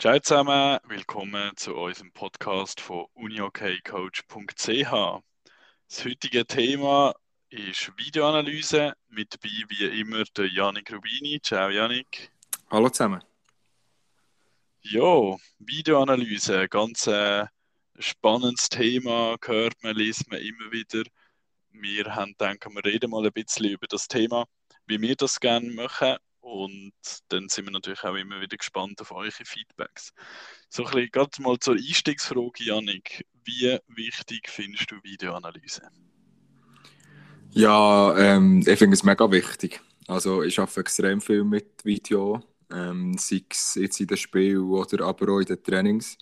Ciao zusammen, willkommen zu unserem Podcast von uniokcoach.ch. Das heutige Thema ist Videoanalyse. Mit dabei wie immer der Janik Rubini. Ciao Janik. Hallo zusammen. Ja, Videoanalyse, ganz äh, spannendes Thema, hört man, liest man immer wieder. Wir haben denken, wir reden mal ein bisschen über das Thema, wie wir das gerne machen und dann sind wir natürlich auch immer wieder gespannt auf eure Feedbacks. So ein bisschen gerade mal zur Einstiegsfrage, Janik. Wie wichtig findest du Videoanalyse? Ja, ähm, ich finde es mega wichtig. Also ich arbeite extrem viel mit Video, ähm, sei es jetzt in den Spielen oder aber auch in den Trainings.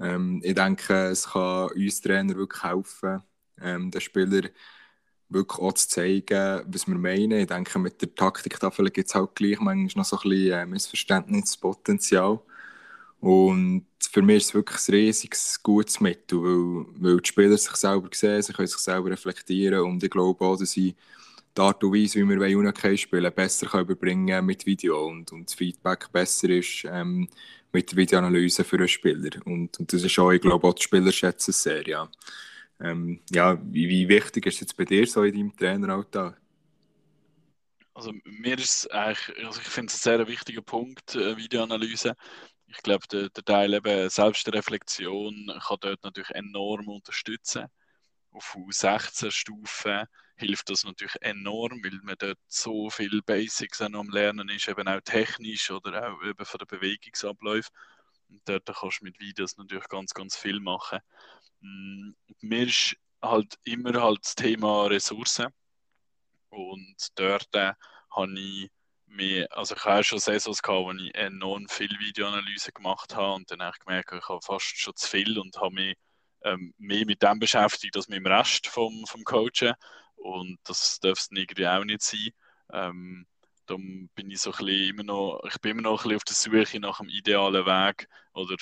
Ähm, ich denke, es kann uns Trainer wirklich helfen, ähm, den Spielern wirklich auch zu zeigen, was wir meinen. Ich denke, mit der Taktiktafel gibt es halt gleich manchmal noch so ein bisschen äh, Missverständnispotenzial. Und für mich ist es wirklich ein riesiges, gutes Mittel, weil, weil die Spieler sich selber sehen, sie können sich selber reflektieren und ich glaube auch, dass sie die Art und Weise, wie wir Unique spielen, besser können überbringen mit Video und, und das Feedback besser ist ähm, mit der Videoanalyse für einen Spieler. Und, und das ist auch, ich glaube, auch die Spieler schätzen es sehr, ja. Ähm, ja, wie, wie, wichtig ist es jetzt bei dir so in deinem Traineralltag? Also mir ist eigentlich, also ich finde es ein sehr wichtiger Punkt, äh, Videoanalyse. Ich glaube, der, der Teil eben Selbstreflexion kann dort natürlich enorm unterstützen. Auf U16-Stufen hilft das natürlich enorm, weil man dort so viele Basics am Lernen ist, eben auch technisch oder auch eben von der Bewegungsabläufe. Und dort kannst du mit Videos natürlich ganz, ganz viel machen. Mm, mir ist halt immer halt das Thema Ressourcen. Und dort äh, habe ich mir, also ich habe schon Saisons gehabt, wo ich enorm viel Videoanalyse gemacht habe und dann habe ich gemerkt, ich habe fast schon zu viel und habe mich ähm, mehr mit dem beschäftigt als mit dem Rest vom, vom Coachen. Und das darf es irgendwie auch nicht sein. Ähm, darum bin ich so ein bisschen immer noch, ich bin immer noch ein bisschen auf der Suche nach dem idealen Weg oder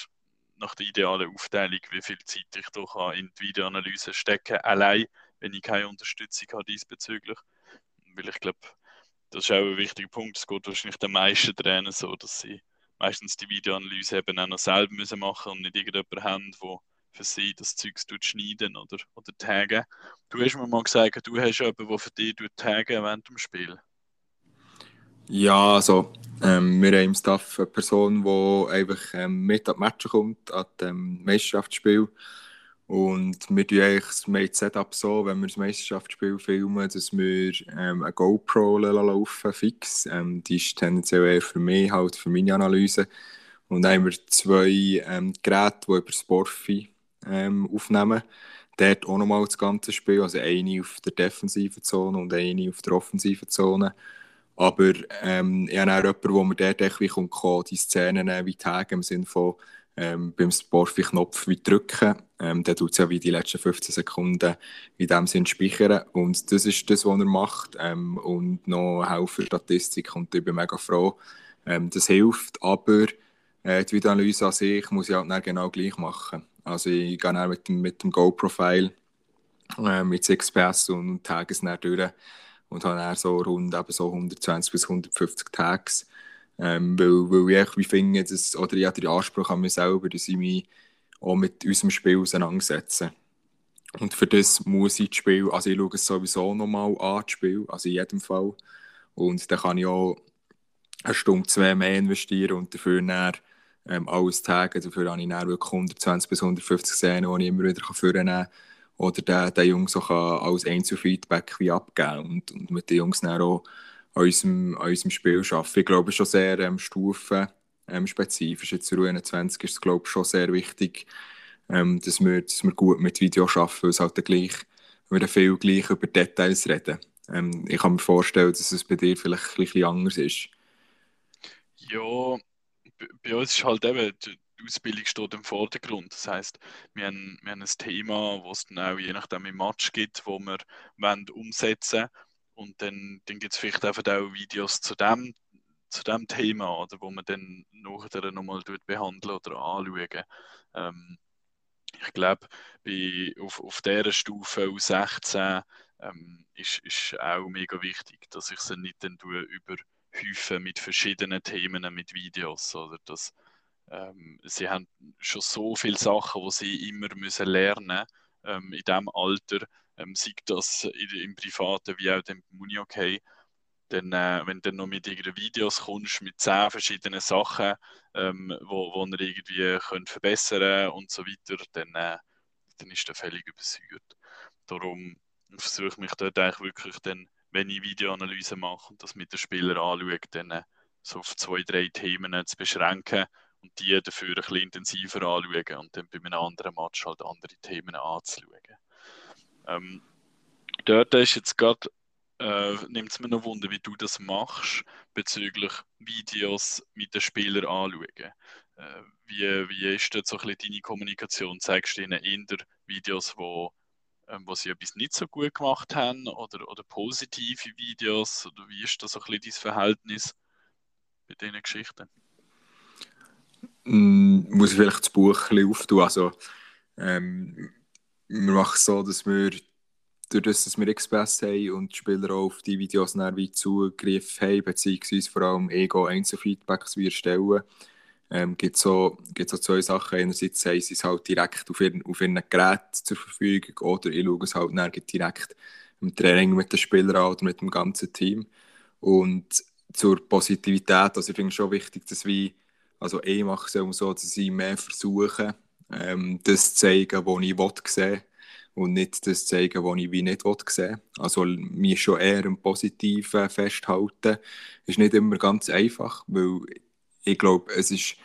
nach der idealen Aufteilung, wie viel Zeit ich da in die Videoanalyse stecken allein, wenn ich keine Unterstützung habe diesbezüglich. Weil ich glaube, das ist auch ein wichtiger Punkt. Es geht wahrscheinlich den meisten Trainern so, dass sie meistens die Videoanalyse eben auch noch selber müssen machen und nicht irgendjemanden haben, der für sie das Zeug schneiden oder, oder taggen. Du hast mir mal gesagt, du hast jemanden, der für dich taggen während dem Spiel. Ja, also ähm, wir haben im Staff eine Person, die einfach ähm, mit an die Matches kommt, an dem Meisterschaftsspiel. Und wir tun eigentlich das Setup so, wenn wir das Meisterschaftsspiel filmen, dass wir ähm, eine GoPro laufen, fix. Ähm, die ist tendenziell eher für mich, halt für meine Analyse. Und dann haben wir zwei ähm, Geräte, die über Sportfi ähm, aufnehmen. Dort auch nochmal das ganze Spiel, also eine auf der defensiven Zone und eine auf der offensiven Zone. Aber ähm, ich habe auch jemanden, wo mir dort echt kommt, die Szenen wie tagen, im Sinne von ähm, beim Sportfi-Knopf wie drücken. Ähm, der tut es ja wie die letzten 15 Sekunden in dem Sinn speichern. Und das ist das, was er macht. Ähm, und noch helfen Statistik. Und ich bin mega froh. Ähm, das hilft, aber äh, die Videoanalyse an sich muss ich halt genau gleich machen. Also ich gehe dann mit dem, mit dem Go-Profile, äh, mit 6PS und tage es dann durch und habe dann so rund eben so 120 bis 150 Tags. Ähm, weil, weil ich wie finde, dass, oder ich habe den Anspruch an mich selber, dass ich mich auch mit unserem Spiel auseinandersetze. Und für das muss ich das Spiel, also ich schaue es sowieso nochmal an, das Spiel, also in jedem Fall. Und dann kann ich auch eine Stunde, zwei mehr investieren und dafür dann, ähm, alles tagen. Dafür habe ich dann wirklich 120 bis 150 Szenen, die ich immer wieder vornehmen kann oder der, der Jungs auch als Einzelfeedback wie abgeben und, und mit den Jungs dann auch an unserem, an unserem Spiel arbeiten. Ich glaube, schon sehr ähm, stufenspezifisch. Ähm, Jetzt in 21 ist es, glaube ich, schon sehr wichtig, ähm, dass, wir, dass wir gut mit Video arbeiten, weil es halt gleich, wir viel gleich über Details reden. Ähm, ich kann mir vorstellen, dass es bei dir vielleicht ein bisschen anders ist. Ja, bei uns ist halt eben, die Ausbildung steht im Vordergrund. Das heißt, wir haben, wir haben ein Thema, was es dann auch je nachdem im Match gibt, wo wir wollen umsetzen und dann, dann gibt es vielleicht einfach auch Videos zu dem, zu dem Thema, oder, wo man dann nachher nochmal behandeln oder anschauen. Ähm, ich glaube, auf, auf dieser Stufe U16 ähm, ist, ist auch mega wichtig, dass ich sie nicht dann überhäufe mit verschiedenen Themen, mit Videos, oder dass ähm, sie haben schon so viele Sachen, die sie immer müssen lernen ähm, in diesem Alter, ähm, sei das im Privaten wie auch im Uni-Okay. Dann, äh, wenn du dann noch mit irgendwelchen Videos kommst, mit zehn verschiedenen Sachen, ähm, wo, wo ihr irgendwie könnt verbessern und so weiter, dann, äh, dann ist der völlig übersäuert. Darum versuche ich mich dort eigentlich wirklich dann, wenn ich Videoanalyse mache und das mit den Spielern anschaue, dann äh, so auf zwei, drei Themen zu beschränken und die dafür ein bisschen intensiver anschauen und dann bei einem anderen Match halt andere Themen anzuschauen. Ähm, dort ist jetzt gerade, äh, nimmt es mir noch Wunder, wie du das machst, bezüglich Videos mit den Spielern anschauen. Äh, wie, wie ist dort so ein bisschen deine Kommunikation? Zeigst du ihnen eher Videos, wo, ähm, wo sie etwas nicht so gut gemacht haben oder, oder positive Videos? Oder wie ist das so ein bisschen dein Verhältnis bei diesen Geschichten? Mm, muss ich vielleicht das Buch ein bisschen auftun. Also, ähm, wir machen es so, dass wir durch das, dass wir XPS haben und die Spieler auch auf die Videos wie Zugriff haben, beziehungsweise vor allem Ego Einzelfeedbacks wie erstellen, ähm, gibt es so, so zwei Sachen. Einerseits haben sie es halt direkt auf ihren, auf ihren Gerät zur Verfügung oder ich schaue es halt direkt im Training mit den Spielern an oder mit dem ganzen Team. Und zur Positivität, also ich finde es schon wichtig, dass wir also ich mache es so, dass ich mehr versuche, ähm, das zu zeigen, was ich will sehen und nicht das zu zeigen, was ich wie nicht will sehen Also mir schon eher im Positiven festhalten, ist nicht immer ganz einfach, weil ich glaube, es ist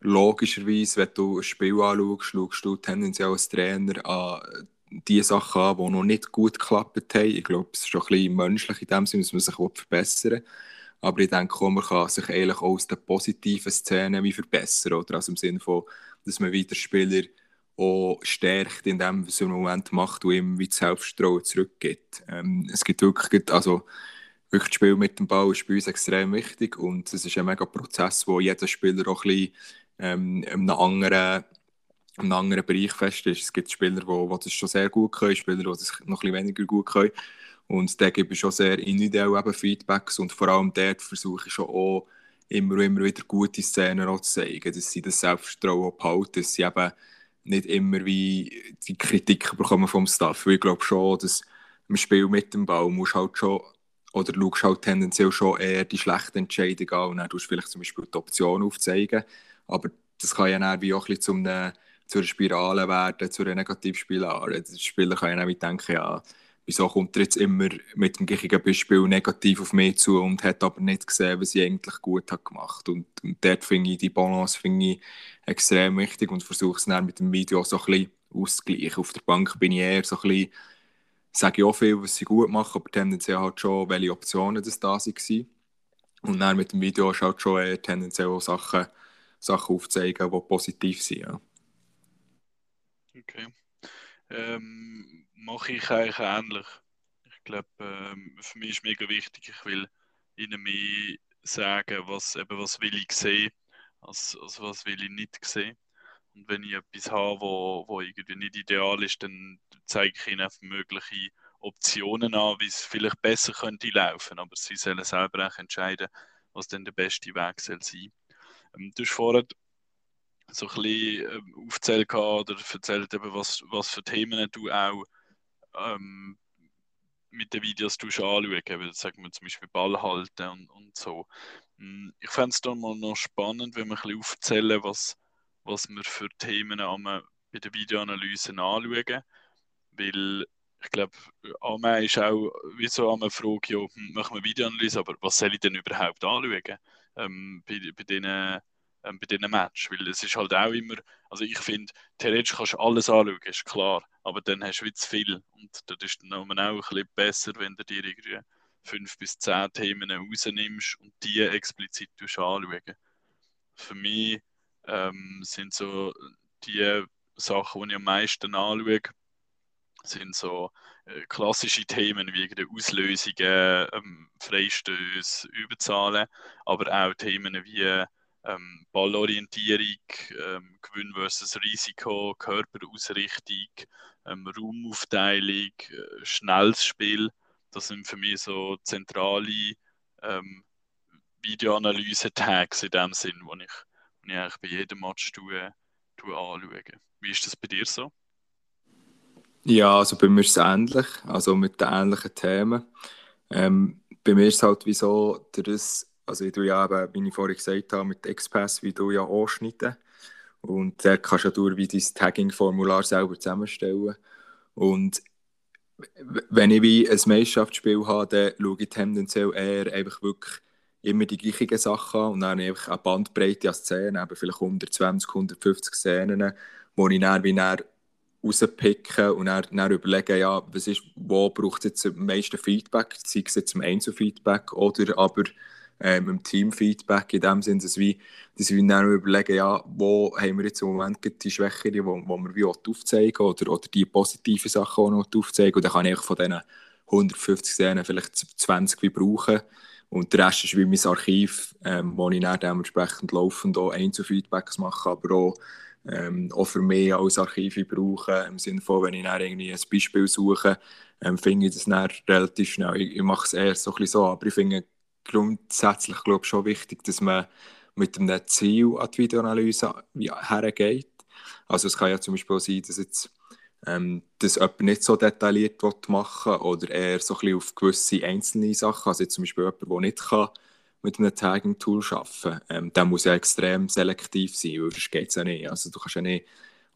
logischerweise, wenn du ein Spiel anschaust, schaust du tendenziell als Trainer an die Sachen an, die noch nicht gut geklappt haben. Ich glaube, es ist schon ein bisschen menschlich in dem Sinne, dass man sich verbessern will. Aber ich denke auch, man kann sich eigentlich auch aus den positiven Szenen wie verbessern. Oder? Also im Sinne von, dass man wieder Spieler auch stärkt in dem, was er im Moment macht und ihm wie das Selbstvertrauen zurückgibt. Ähm, es gibt wirklich, also wirklich das Spiel mit dem Ball ist bei uns extrem wichtig und es ist ein mega Prozess, wo jeder Spieler auch ein bisschen ähm, in einem anderen einem anderen Bereich fest ist. Es gibt Spieler, die, die das schon sehr gut können, Spieler, die das noch ein bisschen weniger gut können. Und da gebe ich schon sehr individuell eben Feedbacks und vor allem dort versuche ich schon auch immer und immer wieder gute Szenen auch zu zeigen, dass sie das Selbstvertrauen behalten, dass sie eben nicht immer wie die Kritik bekommen vom Staff. Weil ich glaube schon, dass im Spiel mit dem Ball musst halt schon oder schaust halt tendenziell schon eher die schlechten Entscheidungen an und dann tust du vielleicht zum Beispiel die Option aufzeigen. Aber das kann ja dann wie auch ein bisschen zu einer, zu einer Spirale werden, zu einer Negativspirale. Der Spieler kann ja dann denken, ja, wieso kommt er jetzt immer mit dem gleichen Beispiel negativ auf mich zu und hat aber nicht gesehen, was ich eigentlich gut habe gemacht und, und dort finde ich die Balance finde ich extrem wichtig und versuche es dann mit dem Video so ein bisschen auszugleichen. Auf der Bank bin ich eher so ein bisschen, sage ich auch viel, was sie gut machen, aber tendenziell halt schon, welche Optionen das da waren. Und dann mit dem Video ist halt schon eher tendenziell auch Sachen, Sachen aufzeigen, die positiv sind. Ja. Okay. Ähm mache ich eigentlich ähnlich. Ich glaube, ähm, für mich ist mega wichtig, ich will ihnen mehr sagen, was, eben, was will ich sehen, als, als was will ich nicht sehen. Und wenn ich etwas habe, wo, wo irgendwie nicht ideal ist, dann zeige ich ihnen mögliche Optionen an, wie es vielleicht besser könnte laufen. Aber sie sollen selber auch entscheiden, was denn der beste Weg soll sein. Ähm, du hast vorhin so ein bisschen ähm, aufgezählt oder erzählt, eben, was, was für Themen du auch ähm, mit den Videos anschauen, eben, sagen wir zum Beispiel Ball halten und, und so. Hm, ich fände es dann mal noch spannend, wenn wir ein bisschen aufzählen, was, was wir für Themen am, bei der Videoanalyse anschauen, weil ich glaube, Anna ist auch wie so eine Frage, ja, machen wir Videoanalyse, aber was soll ich denn überhaupt anschauen? Ähm, bei, bei diesen ähm, bei diesen Match, weil es ist halt auch immer, also ich finde, theoretisch kannst du alles anschauen, ist klar, aber dann hast du wie zu viel und das ist dann auch ein bisschen besser, wenn du dir irgendwie fünf bis zehn Themen rausnimmst und die explizit anschauen. Für mich ähm, sind so die Sachen, die ich am meisten anschaue, sind so äh, klassische Themen wie Auslösungen, ähm, Freistöße, Überzahlen, aber auch Themen wie ähm, Ballorientierung, ähm, Gewinn versus Risiko, Körperausrichtung, ähm, Raumaufteilung, äh, schnelles Spiel. Das sind für mich so zentrale ähm, Videoanalyse-Tags in dem Sinn, wo ich, die ich eigentlich bei jedem Match tue, tue anschaue. Wie ist das bei dir so? Ja, also bei mir ist es ähnlich, also mit den ähnlichen Themen. Ähm, bei mir ist es halt wie so, dass, also ich tue ja eben, wie ich vorhin gesagt habe, mit Express, wie du ja anschneiden. Und da kannst du ja wie dein Tagging-Formular selber zusammenstellen. Und wenn ich wie ein Meisterschaftsspiel habe, dann schaue ich tendenziell eher einfach wirklich immer die gleichen Sachen an und dann einfach eine Bandbreite an Szenen, eben vielleicht 120, 150 Szenen, wo ich dann wie dann rauspicken und dann, dann überlegen, ja, was ist, wo braucht es jetzt am meisten Feedback, sei es jetzt im Einzelfeedback oder aber ähm, im Teamfeedback in dem Sinne, dass wir, dass wir dann überlegen, ja, wo haben wir jetzt im Moment die Schwächen, die wo, wo wir wie aufzeigen oder, oder die positiven Sachen auch noch aufzeigen. Und dann kann ich von diesen 150 Szenen vielleicht 20 wie brauchen. Und der Rest ist wie mein Archiv, ähm, wo ich dann dementsprechend laufend auch Einzelfeedbacks mache, aber auch ähm, auch für mich als Archiv brauche, im Sinne von, wenn ich dann irgendwie ein Beispiel suche, ähm, finde ich das dann relativ schnell. Ich, ich mache es eher so ein bisschen so, aber ich finde grundsätzlich glaube ich, schon wichtig, dass man mit einem Ziel an die Videoanalyse hergeht. Also es kann ja zum Beispiel sein, dass jetzt ähm, das jemand nicht so detailliert machen will oder eher so ein bisschen auf gewisse einzelne Sachen, also jetzt zum Beispiel jemand, der nicht kann mit einem Tagging-Tool arbeiten ähm, der muss ja extrem selektiv sein, weil das geht ja nicht. Also du kannst ja nicht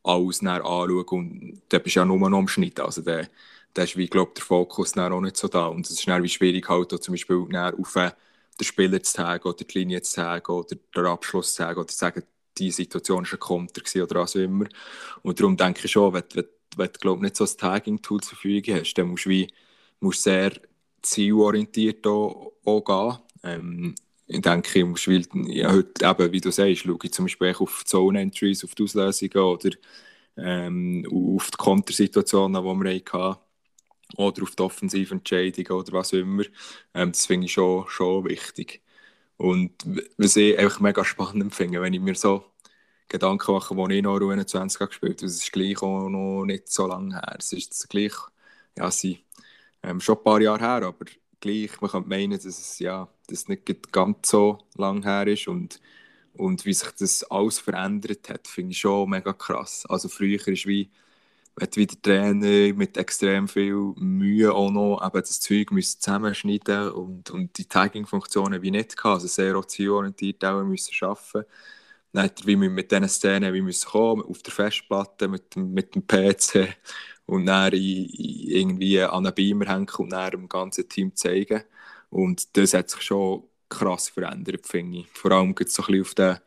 alles anschauen und da bist ja nur noch am Schnitt. Also der, der ist wie, glaube der Fokus auch nicht so da. Und es ist dann wie schwierig, halt zum Beispiel auf den Spieler zu tagen oder die Linie zu tagen oder den Abschluss zu tagen oder zu sagen, die Situation war ein Konter oder was auch immer. Und darum denke ich schon, wenn, wenn, wenn du glaub, nicht so ein Tagging-Tool zur Verfügung hast, dann musst du wie, musst sehr zielorientiert auch, auch gehen. Ähm, ich denke, ich muss, weil, ja, heute eben, wie du sagst, schaue ich zum Beispiel auf die Zone-Entries, auf die Auslösungen oder ähm, auf die Kontersituationen, die wir hatten oder auf die offensive Entscheidungen oder was auch immer. Ähm, das finde ich schon, schon wichtig. Und was ich einfach mega spannend finde, wenn ich mir so Gedanken mache, wo ich noch U21 gespielt habe, das ist gleich auch noch nicht so lange her. Es ist gleich, ja, sie, ähm, schon ein paar Jahre her, aber gleich, man könnte meinen, dass es ja, das nicht ganz so lang her ist und, und wie sich das alles verändert hat, finde ich schon mega krass. Also früher ist wie, hat wieder Trainer mit extrem viel Mühe auch noch eben das Zeug müssen zusammenschneiden und, und die Tagging-Funktionen wie nicht gehabt, also sehr zielorientiert auch müssen arbeiten. Dann hat er wie mit diesen Szenen wie müssen kommen, auf der Festplatte, mit, mit dem PC und dann irgendwie an einen Beamer hängen und dann dem ganzen Team zeigen. Und das hat sich schon krass verändert, finde ich. Vor allem geht es so ein bisschen auf den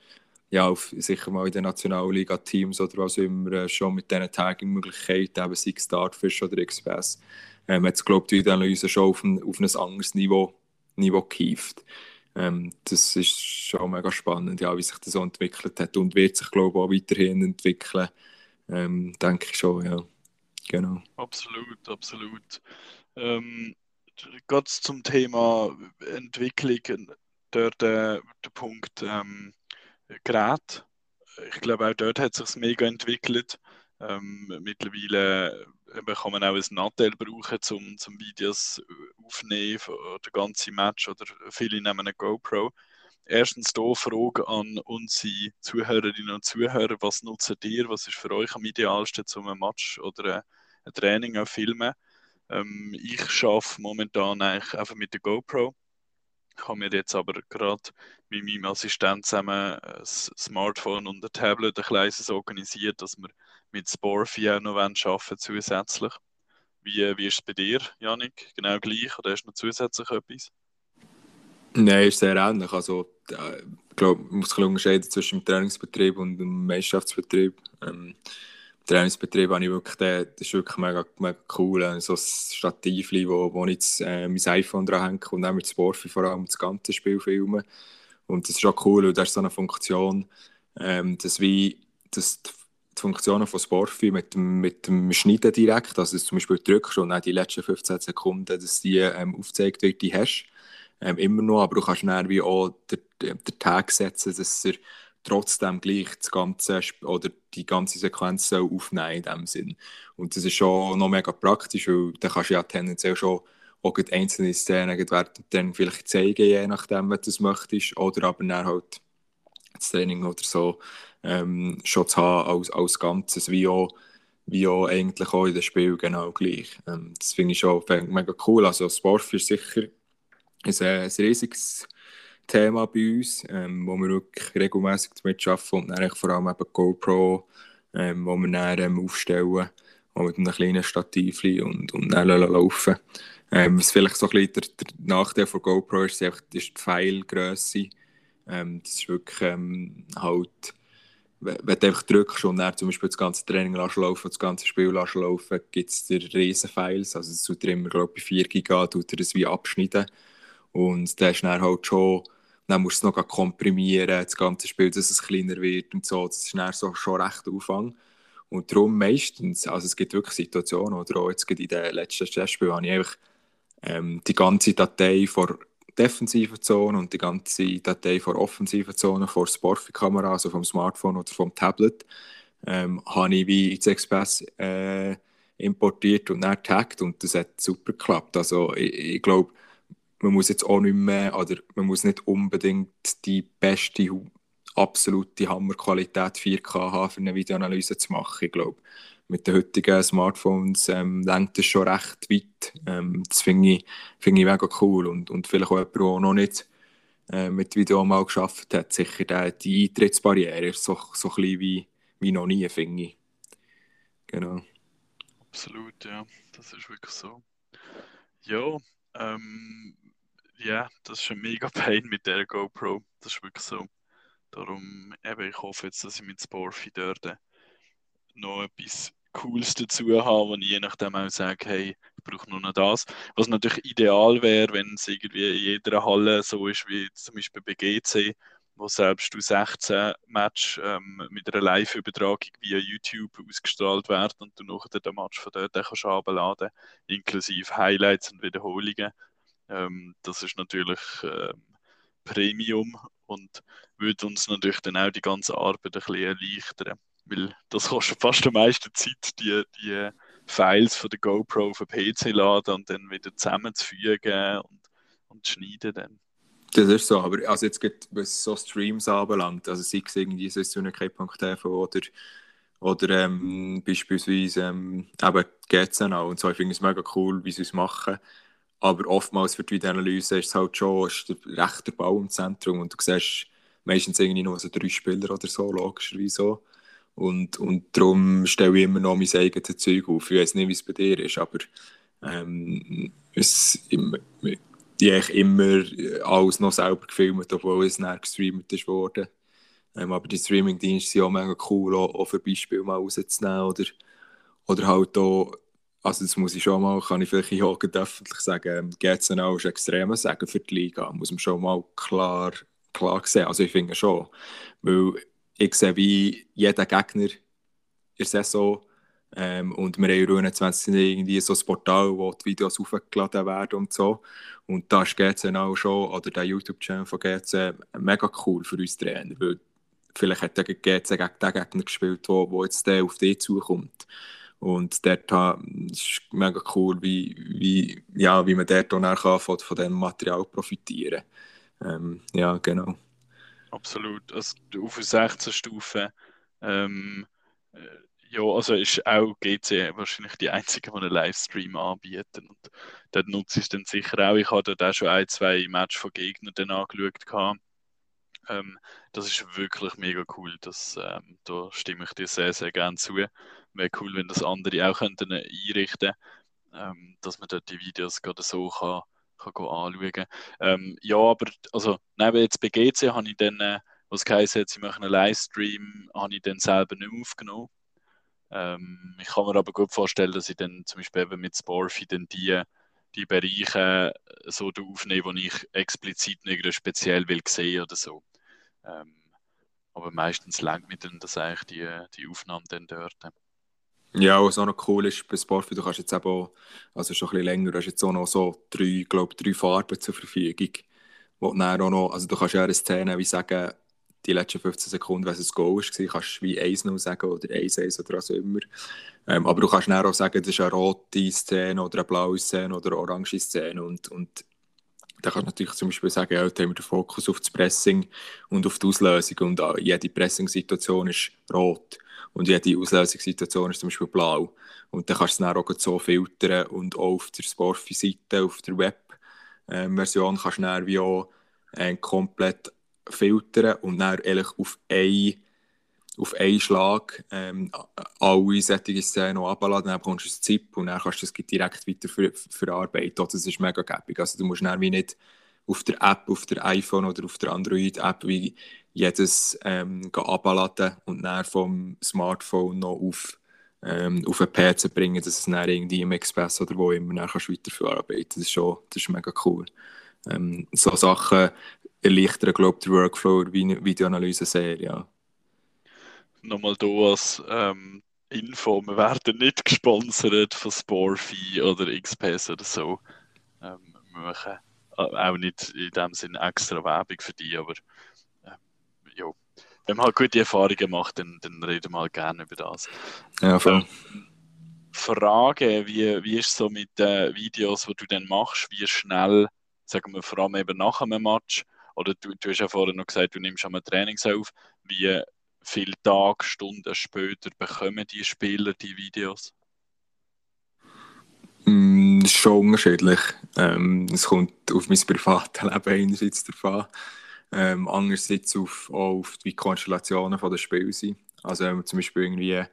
ja, auf, sicher mal in den Nationalliga-Teams oder was immer, äh, schon mit diesen Tagging-Möglichkeiten, eben sei Startfish oder Express, ähm, hat es, glaube ich, die Analyse schon auf ein, auf ein anderes Niveau, Niveau gehievt. Ähm, das ist schon mega spannend, ja, wie sich das so entwickelt hat und wird sich, glaube ich, auch weiterhin entwickeln. Ähm, denke ich schon, ja. Genau. Absolut, absolut. Ähm, Gerade zum Thema Entwicklung, dort äh, der Punkt, ähm, Gerät. Ich glaube, auch dort hat es sich mega entwickelt. Ähm, mittlerweile äh, kann man auch ein Nattel brauchen, um zum Videos äh, aufnehmen, oder ganze Match oder viele nehmen eine GoPro. Erstens hier Frage an unsere Zuhörerinnen und Zuhörer, was nutzt ihr, was ist für euch am idealsten, um ein Match oder ein Training zu filmen? Ähm, ich arbeite momentan eigentlich einfach mit der GoPro habe mir jetzt aber gerade mit meinem Assistent zusammen ein Smartphone und ein Tablet ein kleines organisiert, dass wir mit Sporfi auch noch arbeiten zusätzlich. Wie, wie ist es bei dir, Janik? Genau gleich oder hast du noch zusätzlich etwas? Nein, ist sehr ähnlich. Also, äh, ich glaube, man muss unterscheiden zwischen dem Trainingsbetrieb und dem Meisterschaftsbetrieb. Ähm, Trainingsbetrieb habe ich wirklich, den, das ist wirklich mega, mega cool. Äh, so ein Stativ, wo, wo ich jetzt, äh, mein iPhone dran hänge und dann mit Sportfi vor allem das ganze Spiel filmen. Und das ist auch cool, weil da ist so eine Funktion, ähm, dass wie dass die, Funktionen von Sportfi mit dem, mit dem Schneiden direkt, also dass du zum Beispiel drückst und dann die letzten 15 Sekunden, dass die ähm, aufgezeigt wird, die hast. Ähm, immer noch, aber du kannst dann wie auch den, den Tag setzen, dass er trotzdem gleich das ganze oder die ganze Sequenz aufnehmen in dem Sinn. Und das ist schon noch mega praktisch, weil dann kannst du ja tendenziell schon auch einzelne Szenen dann vielleicht zeigen, je nachdem, was du möchtest, oder aber dann halt das Training oder so ähm, schon zu haben als, als Ganzes, wie auch, wie auch eigentlich auch in den Spielen genau gleich. Ähm, das finde ich schon mega cool. Also Sport ist sicher ein, ein riesiges Thema bei uns, ähm, wo wir wirklich regelmäßig damit arbeiten und dann vor allem eben GoPro, ähm, wo wir dann ähm, aufstellen, auch mit einem kleinen Stativ und, und dann laufen. Ähm, Was vielleicht so ein bisschen der, der Nachteil von GoPro ist, ist die Pfeilgröße. Ähm, das ist wirklich ähm, halt, wenn du einfach drückst und dann zum Beispiel das ganze Training laufen, das ganze Spiel laufen, gibt es dir riesen Files, also es tut immer, glaube ich, 4 GB, tut er das wie abschneiden. Und dann ist dann halt schon dann musst du es noch komprimieren, das ganze Spiel, dass es kleiner wird und so. Das ist dann so schon recht Aufwand. Und darum meistens, also es gibt wirklich Situationen, oder auch jetzt in den letzten Testspielen habe ich einfach ähm, die ganze Datei vor defensiven Zone und die ganze Datei vor offensiven Zone, vor Sportkamera, also vom Smartphone oder vom Tablet, ähm, habe ich wie ins Express äh, importiert und dann tagged und das hat super geklappt. Also ich, ich glaube, man muss jetzt auch nicht mehr, oder man muss nicht unbedingt die beste, absolute Hammerqualität 4K haben, für eine Videoanalyse zu machen. Ich glaube, mit den heutigen Smartphones ähm, lenkt das schon recht weit. Ähm, das finde ich, find ich mega cool. Und, und vielleicht auch jemand, der noch nicht äh, mit Video mal geschafft hat, sicher der, die Eintrittsbarriere so, so klein wie, wie noch nie, finde ich. Genau. Absolut, ja. Das ist wirklich so. Ja, ähm, ja, das ist ein mega Pain mit der GoPro. Das ist wirklich so. Darum, eben, ich hoffe jetzt, dass ich mit Sporfi dort noch etwas Cooles dazu habe, wo ich je nachdem auch sage, hey, ich brauche nur noch das. Was natürlich ideal wäre, wenn es irgendwie in jeder Halle so ist wie zum Beispiel bei GC, wo selbst du 16 Match ähm, mit einer Live-Übertragung via YouTube ausgestrahlt werden und du nachher den Match von dort kannst abladen, inklusive Highlights und Wiederholungen. Ähm, das ist natürlich ähm, Premium und würde uns natürlich dann auch die ganze Arbeit ein bisschen erleichtern. Weil das kostet fast am meisten Zeit, die, die Files von der GoPro auf den PC laden und dann wieder zusammenzufügen und, und schneiden dann. Das ist so, aber also jetzt geht, was so Streams anbelangt, also sei es irgendwie Sessionen.tv oder, oder ähm, beispielsweise ähm, eben auch und so, ich finde es mega cool, wie sie es machen. Aber oftmals für die Videoanalyse ist es halt schon ist der rechte Bau im Zentrum und du siehst meistens irgendwie nur so drei Spieler oder so, logischerweise so. Und, und darum stelle ich immer noch mein eigenes Zeug auf. Ich weiß nicht, wie es bei dir ist, aber ähm, es, die habe immer alles noch selber gefilmt, obwohl es näher gestreamt ist worden. Ähm, aber die Streaming-Dienste sind auch mega cool, auch, auch für Beispiele mal rauszunehmen oder, oder halt auch also das muss ich schon mal, kann ich vielleicht auch öffentlich sagen, GZNL ist extrem sagen für die Liga, muss man schon mal klar, klar sehen. Also ich finde schon, weil ich sehe wie jeder Gegner in der Saison ähm, und wir haben in 20 irgendwie so ein Portal, wo die Videos aufgeladen werden und so. Und da ist GC auch schon, oder der YouTube-Channel von GC, mega cool für uns Trainer, weil vielleicht hat der GC gegen den Gegner gespielt, wo, wo jetzt der auf dich zukommt. Und dort ist es mega cool, wie, wie, ja, wie man dort kann von, von diesem Material profitieren ähm, Ja, genau. Absolut. Also auf 16 Stufen. Ähm, äh, ja, also ist auch GC wahrscheinlich die einzige, die einen Livestream anbieten. Und dort nutze ich es dann sicher auch. Ich habe dort auch schon ein, zwei Matches von Gegnern dann angeschaut. Ähm, das ist wirklich mega cool. Das, ähm, da stimme ich dir sehr, sehr gerne zu wäre cool, wenn das andere auch könnten einrichten ähm, dass man dort die Videos gerade so kann, kann anschauen ähm, Ja, aber also, neben jetzt bei GC habe ich dann, äh, was geheißen hat, sie machen einen Livestream, habe ich dann selber nicht aufgenommen. Ähm, ich kann mir aber gut vorstellen, dass ich dann zum Beispiel eben mit Sporfi dann die, die Bereiche so aufnehme, die ich explizit nicht speziell will sehen oder so. Ähm, aber meistens lenkt mir dann das eigentlich die, die Aufnahmen dann dort. Ja, was auch noch cool ist bei Sportfilm, du kannst jetzt eben auch, also schon ein bisschen länger, du hast jetzt auch noch so drei, glaube drei Farben zur Verfügung. Wo dann auch noch, also du kannst ja eine Szene wie sagen, die letzten 15 Sekunden, wenn es ein Goal war, kannst du wie 1-0 sagen oder 1-1 oder was auch immer. Ähm, aber du kannst dann auch sagen, das ist eine rote Szene oder eine blaue Szene oder eine orange Szene und, und da kannst du natürlich zum Beispiel sagen, ja, heute haben wir den Fokus auf das Pressing und auf die Auslösung und jede Pressing-Situation ist rot und jede Auslösungssituation ist zum Beispiel blau. Und dann kannst du es dann auch so filtern und auch auf der Sportfi-Seite, auf der Web-Version kannst du dann wie auch äh, komplett filtern und dann eigentlich auf einen auf einen Schlag ähm, alle solche Szenen abladen, dann bekommst du ein ZIP und dann kannst du es direkt weiter ver verarbeiten. Das ist mega gäbig. Also du musst dann wie nicht auf der App, auf der iPhone oder auf der Android-App wie jedes ähm, abladen und dann vom Smartphone noch auf, ähm, auf einen PC bringen, dass es dann irgendwie im Express oder wo immer dann kannst du weiter verarbeiten. Das ist schon das ist mega cool. Ähm, so Sachen erleichtern, glaube ich, den Workflow der Videoanalyse sehr, ja nochmal hier als ähm, Info, wir werden nicht gesponsert von Sporfi oder XPS oder so. Ähm, wir machen äh, auch nicht in dem Sinne extra Werbung für die, aber ähm, ja, wenn man halt gute Erfahrungen macht, dann, dann reden wir halt gerne über das. Ja, voll. Ähm, Frage, wie, wie ist es so mit den Videos, die du dann machst, wie schnell, sagen wir vor allem eben nach einem Match, oder du, du hast ja vorhin noch gesagt, du nimmst einmal Trainings auf, wie viele Tage, Stunden später bekommen die Spieler die Videos? Mm, schon unterschiedlich. Ähm, es kommt auf mein privates Leben einerseits davon, ähm, andererseits auf, auch auf die Konstellationen der Spiele. Also wenn wir zum Beispiel irgendwie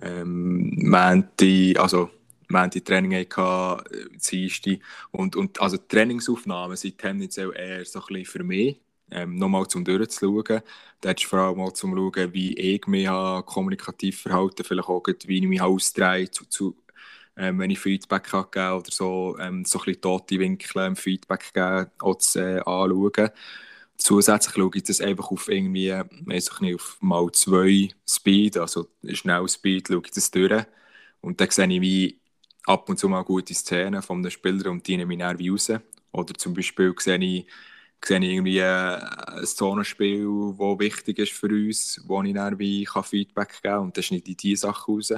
ähm, Mänti, also Mänti Training hatten, Dienstag und, und also Trainingsaufnahmen sind tendenziell eher so ein für mich ähm, nochmal zum durchzuschauen. Hättest du vor allem mal zum schauen, wie ich mich habe, kommunikativ verhalte, vielleicht auch, wie ich mich ausdrehe, zu, zu, ähm, wenn ich Feedback habe gegeben oder so, ähm, so ein bisschen tote Winkel im Feedback geben, auch zu äh, anschauen. Zusätzlich schaue ich das einfach auf irgendwie, weiß ich nicht, auf mal zwei Speed, also schnell Speed, schaue ich das durch. Und dann sehe ich wie ab und zu mal gute Szenen von den Spielern und die nehme ich dann wie raus. Oder zum Beispiel sehe ich sehe ich irgendwie äh, ein Zonenspiel, das wichtig ist für uns, wo ich dann wie kann Feedback geben kann. Und das schneide ich diese Sachen raus.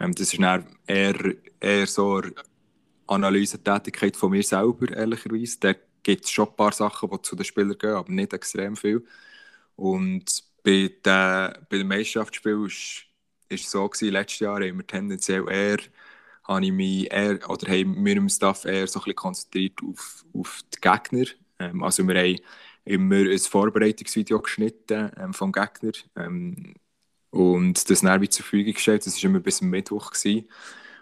Ähm, das ist dann eher, eher so eine Analysetätigkeit von mir selber, ehrlicherweise. Da gibt es schon ein paar Sachen, die zu den Spielern gehen, aber nicht extrem viel. Und bei, den, bei dem Meisterschaftsspiel war es so, gewesen, letztes Jahr haben wir tendenziell eher habe ich mich eher, oder haben wir im Staff eher so ein konzentriert auf, auf die Gegner ähm, also wir haben immer ein Vorbereitungsvideo geschnitten ähm, vom Gegner ähm, und das dann zur Verfügung gestellt. Das war immer bis Mittwoch. Gewesen.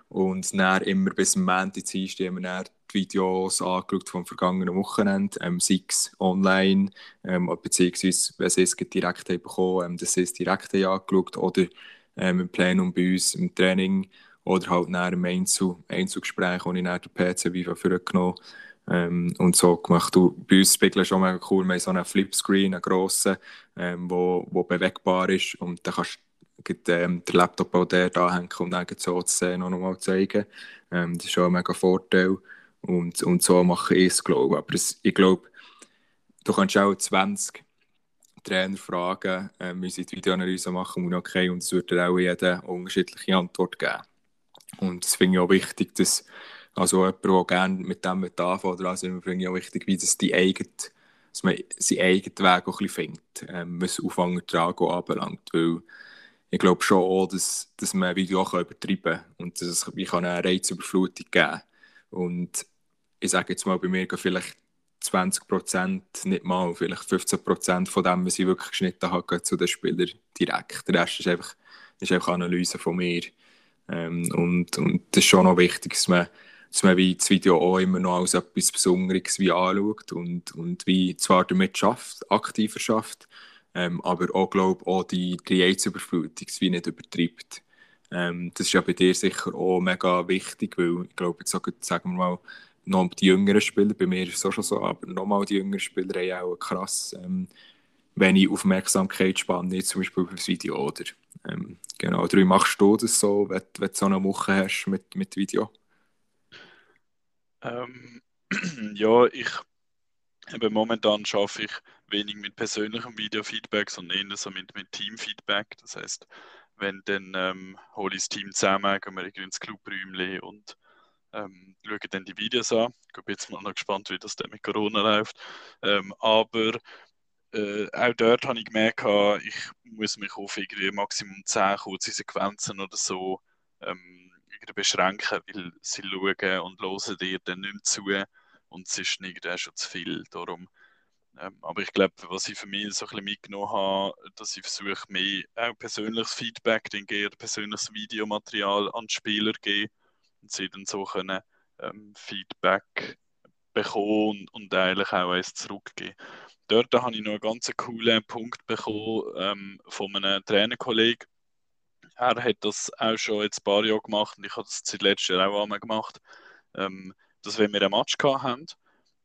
Und dann immer bis zum Montag, Dienstag haben wir die Videos angeschaut vom vergangenen Wochenende, ähm, sei es online, ähm, beziehungsweise wenn sie es direkt haben bekommen, ähm, dass sie es direkt haben angeschaut oder ähm, im Plenum bei uns im Training oder halt nach einem Einzel Einzelgespräch, wo ich dann den PC Viva vorgenommen ähm, und so gemacht. Du, bei uns Spiegel schon mega cool. Wir haben so einen Flipscreen, einen grossen, ähm, wo, wo bewegbar ist und dann kannst du ähm, den Laptop auch der da hängen und dann so die Szene noch mal zeigen. Ähm, das ist schon ein mega Vorteil und, und so mache ich es, glaube ich. Aber es, ich glaube, du kannst auch 20 Trainer fragen, ähm, wie sie die Videoanalyse machen und okay, und es wird dir auch jeder unterschiedliche Antwort geben. Und das finde ich auch wichtig, dass also jemand, der gerne mit dem anfangen oder also finde ich auch wichtig, wie das die eigene, dass man seinen eigenen Weg auch ein bisschen findet, ähm, was Auffangertragen anbelangt, weil ich glaube schon auch, dass, dass man Video auch übertreiben kann und dass es kann eine Reizüberflutung geben und ich sage jetzt mal, bei mir vielleicht 20% nicht mal, vielleicht 15% von dem, was ich wirklich geschnitten habe, zu den Spielern direkt. Der Rest ist einfach, ist einfach Analyse von mir. Ähm, und, und das ist schon noch wichtig, dass man dass man wie das Video auch immer noch als etwas Besonderes wie anschaut und, und wie zwar damit schafft, aktiver schafft, ähm, aber auch, glaube auch die Creates-Überflutung wie nicht übertreibt. Ähm, das ist ja bei dir sicher auch mega wichtig, weil ich glaube, jetzt sagen wir mal, noch die jüngeren Spieler, bei mir ist es auch schon so, aber nochmal die jüngeren Spieler haben auch krass ähm, wenig Aufmerksamkeitsspanne, zum Beispiel für das Video, oder? Ähm, genau, wie machst du das so, wenn, wenn du so eine Woche hast mit, mit Video? Ähm, ja, ich eben momentan schaffe ich wenig mit persönlichem Videofeedback, sondern eher so mit, mit Teamfeedback. Das heißt, wenn dann ähm, hole ich das Team zusammen, gehen wir ins Clubräumchen und ähm, schauen dann die Videos an. Ich bin jetzt mal noch gespannt, wie das dann mit Corona läuft. Ähm, aber äh, auch dort habe ich gemerkt, ich muss mich auf irgendwie Maximum 10 kurze Sequenzen oder so ähm, beschränken, weil sie schauen und hören dir dann nicht mehr zu und es ist irgendwie schon zu viel. Darum, ähm, aber ich glaube, was ich für mich so ein bisschen mitgenommen habe, dass ich versuche, mehr auch persönliches Feedback, dann eher persönliches Videomaterial an die Spieler geben und sie dann so können ähm, Feedback bekommen und, und eigentlich auch eins zurückgeben. Dort habe ich noch einen ganz coolen Punkt bekommen ähm, von einem Trainerkollegen. Er hat das auch schon jetzt ein paar Jahre gemacht und ich habe das seit letztem Jahr auch einmal gemacht. Ähm, dass wenn wir ein Match gehabt haben,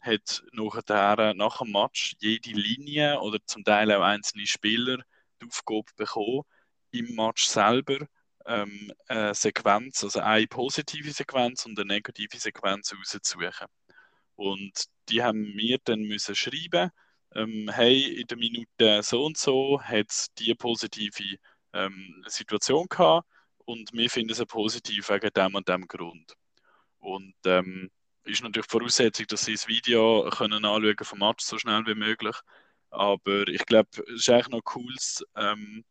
hat nachher, nach dem Match jede Linie oder zum Teil auch einzelne Spieler die Aufgabe bekommen, im Match selber ähm, eine Sequenz, also eine positive Sequenz und eine negative Sequenz rauszusuchen. Und die haben mir dann müssen schreiben, ähm, hey, in der Minute so und so hat es diese positive ähm, Situation gehabt und wir finden es positiv wegen dem und dem Grund. Und ähm, ist natürlich die Voraussetzung, dass sie das Video können anschauen vom Match so schnell wie möglich. Aber ich glaube, es ist eigentlich noch ein cooles ähm,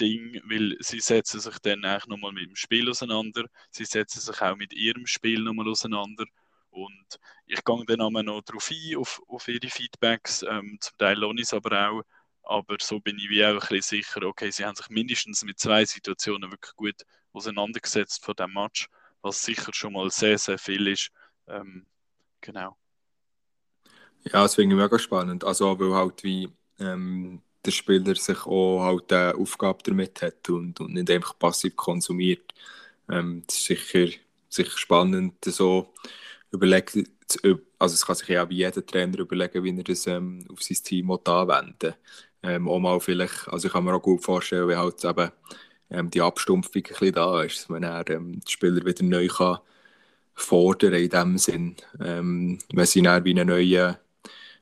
Ding, weil sie setzen sich dann eigentlich nochmal mit dem Spiel auseinander. Sie setzen sich auch mit ihrem Spiel nochmal auseinander. Und ich gehe dann auch noch darauf ein, auf, auf ihre Feedbacks. Ähm, zum Teil lohne ich es aber auch. Aber so bin ich wie auch ein bisschen sicher, okay, sie haben sich mindestens mit zwei Situationen wirklich gut auseinandergesetzt von dem Match, was sicher schon mal sehr, sehr viel ist. Ähm, genau. Ja, das finde ich mega spannend. Also, weil halt wie ähm, der Spieler sich auch halt eine Aufgabe damit hat und, und nicht einfach passiv konsumiert. Ähm, das ist sicher, sicher spannend, so überlegen, also es kann sich ja wie jeder Trainer überlegen, wie er das ähm, auf sein Team anwenden ähm, auch mal vielleicht, also ich kann mir auch gut vorstellen, wie halt eben ähm, die Abstumpfung ein bisschen da ist, dass man dann, ähm, die Spieler wieder neu kann fordern in dem Sinn, ähm, wenn sie dann wie einen neuen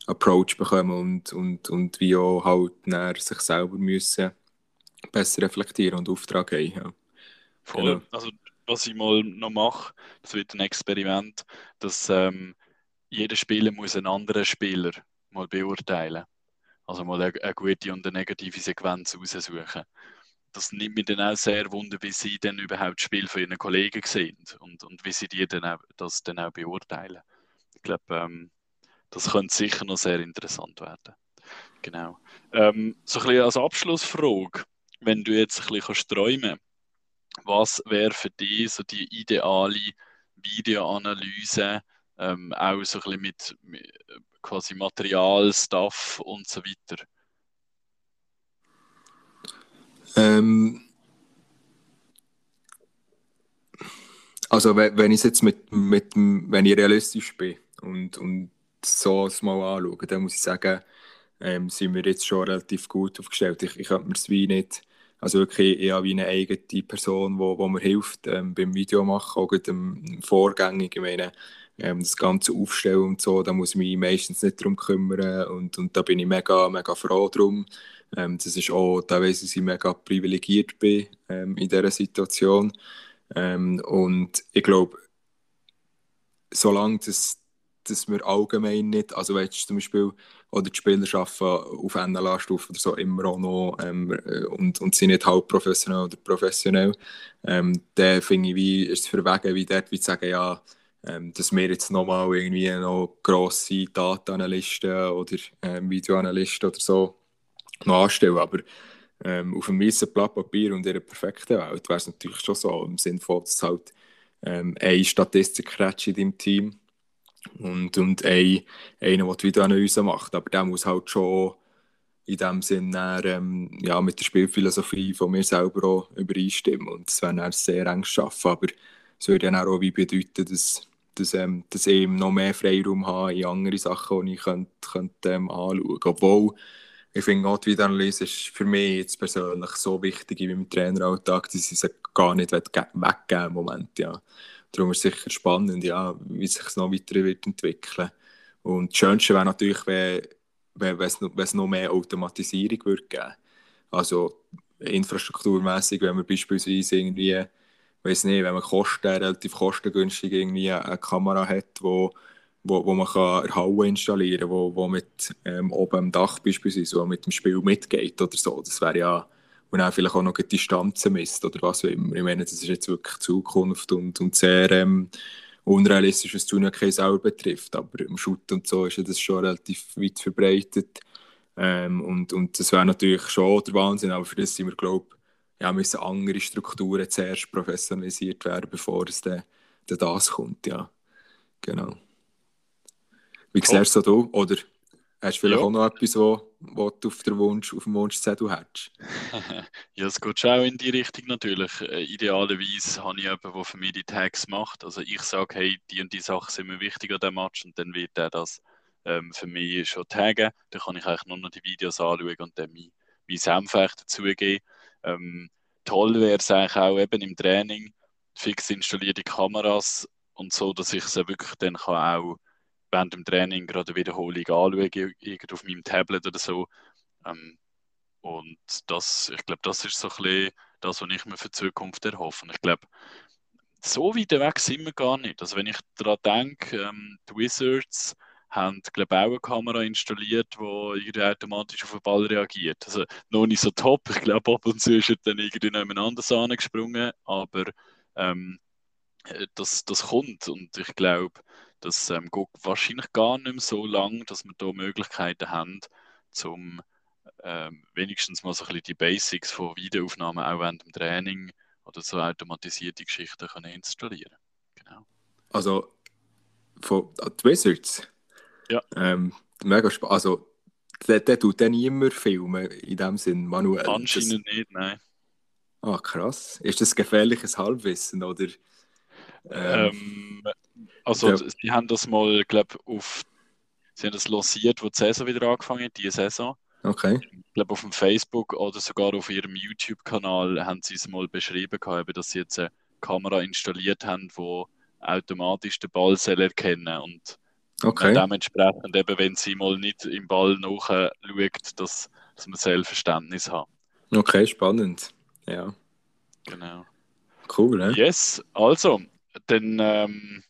Approach bekommen und, und, und wie auch halt dann sich selber müssen besser reflektieren und Auftrag geben. Ja. Voll. Genau. Also was ich mal noch mache, das wird ein Experiment, dass ähm, jeder Spieler muss einen anderen Spieler mal beurteilen. Also mal eine, eine gute und eine negative Sequenz raussuchen das nimmt mich dann auch sehr wunder, wie sie dann überhaupt das Spiel von ihren Kollegen sehen und, und wie sie die dann auch, das dann auch beurteilen. Ich glaube, ähm, das könnte sicher noch sehr interessant werden. Genau. Ähm, so ein bisschen als Abschlussfrage, wenn du jetzt ein bisschen kannst träumen was wäre für dich so die ideale Videoanalyse, ähm, auch so ein bisschen mit, mit quasi Material, Stuff und so weiter? Ähm, also wenn ich jetzt mit, mit wenn ich realistisch bin und, und so es mal anschaue, dann muss ich sagen, ähm, sind wir jetzt schon relativ gut aufgestellt. Ich, ich könnte mir das wie nicht, also wirklich eher wie eine eigene Person, wo, wo mir hilft ähm, beim Videomachen, auch dem Vorgängig, ich meine, ähm, das ganze Aufstellen und so, da muss ich mich meistens nicht darum kümmern und, und da bin ich mega, mega froh drum. Ähm, das ist auch teilweise, dass ich mega privilegiert bin ähm, in dieser Situation. Ähm, und ich glaube, solange das, das wir allgemein nicht, also wenn zum Beispiel oder die Spieler arbeiten auf NLA-Stufe oder so immer auch noch ähm, äh, und, und sind nicht halb professionell oder professionell, ähm, dann finde ich, wie, ist es verwegen, wie dort wie zu sagen, ja, ähm, dass wir jetzt nochmal irgendwie noch grosse Datenanalysten oder ähm, Videoanalysten oder so noch anstellen. Aber ähm, auf einem weißen Blatt Papier und in einer perfekten Welt wäre es natürlich schon so, im Sinne von, dass halt ähm, eine Statistik in deinem Team und, und ein, einer, der die Videoanalyse macht. Aber der muss halt schon in dem Sinne ähm, ja, mit der Spielphilosophie von mir selber auch übereinstimmen. Und das wäre dann sehr eng schaffen. Aber es würde dann auch wie bedeuten, dass, dass, ähm, dass ich noch mehr Freiraum habe in andere Sachen, die ich könnte, könnte, ähm, anschauen könnte. Obwohl ich finde auch die Videoanalyse ist für mich jetzt persönlich so wichtig wie im Traineralltag, dass ich sie gar nicht weggeben im Moment. Ja. Darum ist es sicher spannend, ja, wie sich es noch weiter wird entwickeln Und das Schönste wäre natürlich, wenn, wenn, wenn, es noch, wenn es noch mehr Automatisierung würde geben Also infrastrukturmäßig, wenn wir beispielsweise irgendwie weiß nicht, wenn man Kosten, relativ kostengünstig irgendwie eine Kamera hat, wo, wo, wo man kann Halle installieren kann, wo, wo mit ähm, oben am Dach beispielsweise wo mit dem Spiel mitgeht oder so. Das wäre ja, und auch vielleicht auch noch die Distanzen misst oder was auch immer. Ich meine, das ist jetzt wirklich Zukunft und, und sehr ähm, unrealistisch, was Tunnel selber betrifft. Aber im Shoot und so ist ja das schon relativ weit verbreitet. Ähm, und, und das wäre natürlich schon der Wahnsinn, aber für das sind wir, glaube ich, ja, müssen andere Strukturen zuerst professionalisiert werden, bevor es dann, dann das kommt. Ja. Genau. Wie siehst du Oder hast du vielleicht ja. auch noch etwas, wo, wo du auf, der Wunsch, auf dem Wunschzettel hättest? ja, es geht schon auch in die Richtung natürlich. Äh, idealerweise habe ich jemanden, der für mich die Tags macht. Also ich sage, hey, die und die Sachen sind mir wichtig an diesem Match und dann wird er das ähm, für mich schon taggen. Dann kann ich eigentlich nur noch die Videos anschauen und dann mein, mein Senf dazugeben. Ähm, toll wäre es eigentlich auch eben im Training, fix installierte Kameras und so, dass ich sie wirklich dann kann auch während dem Training gerade eine Wiederholung anschauen, auf meinem Tablet oder so. Ähm, und das, ich glaube, das ist so ein bisschen das, was ich mir für die Zukunft erhoffe. Ich glaube, so weit weg sind wir gar nicht. Also wenn ich daran denke, ähm, die Wizards haben, glaube auch eine Kamera installiert, die automatisch auf den Ball reagiert. Also noch nicht so top. Ich glaube, ab und zu ist er dann irgendwie noch anders angesprungen, aber ähm, äh, das, das kommt und ich glaube, das ähm, geht wahrscheinlich gar nicht mehr so lang, dass wir da Möglichkeiten haben, um ähm, wenigstens mal so ein bisschen die Basics von Videoaufnahmen auch während dem Training oder so automatisierte Geschichten können installieren. Genau. Also von die Wizards ja. Ähm, mega spannend. Also, der, der tut dann niemand filmen, in dem Sinn, manuell. Anscheinend das... nicht, nein. Ah, krass. Ist das gefährliches Halbwissen, oder? Ähm, also, ja. sie haben das mal, glaube auf. Sie haben das lanciert, wo die Saison wieder angefangen hat, diese Saison. Okay. Ich glaube, auf dem Facebook oder sogar auf ihrem YouTube-Kanal haben sie es mal beschrieben, gehabt, dass sie jetzt eine Kamera installiert haben, die automatisch den Ball erkennen und Okay. dementsprechend, eben, wenn sie mal nicht im Ball nachschaut, dass, dass wir Selbstverständnis haben. Okay, spannend. Ja. Genau. Cool, ne? Yes, also, dann ähm,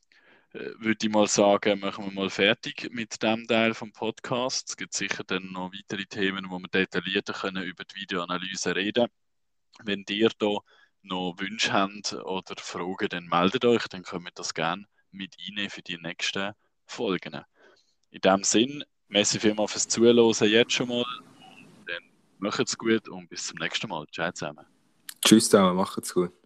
würde ich mal sagen, machen wir mal fertig mit dem Teil vom Podcast. Es gibt sicher dann noch weitere Themen, wo wir detaillierter können über die Videoanalyse reden. Wenn ihr da noch Wünsche habt oder Fragen, dann meldet euch, dann können wir das gerne mit reinnehmen für die nächsten Folgen. In dem Sinn, merci vielmals fürs Zuhören jetzt schon mal. Dann macht's gut und bis zum nächsten Mal. Ciao zusammen. Tschüss zusammen, macht's gut.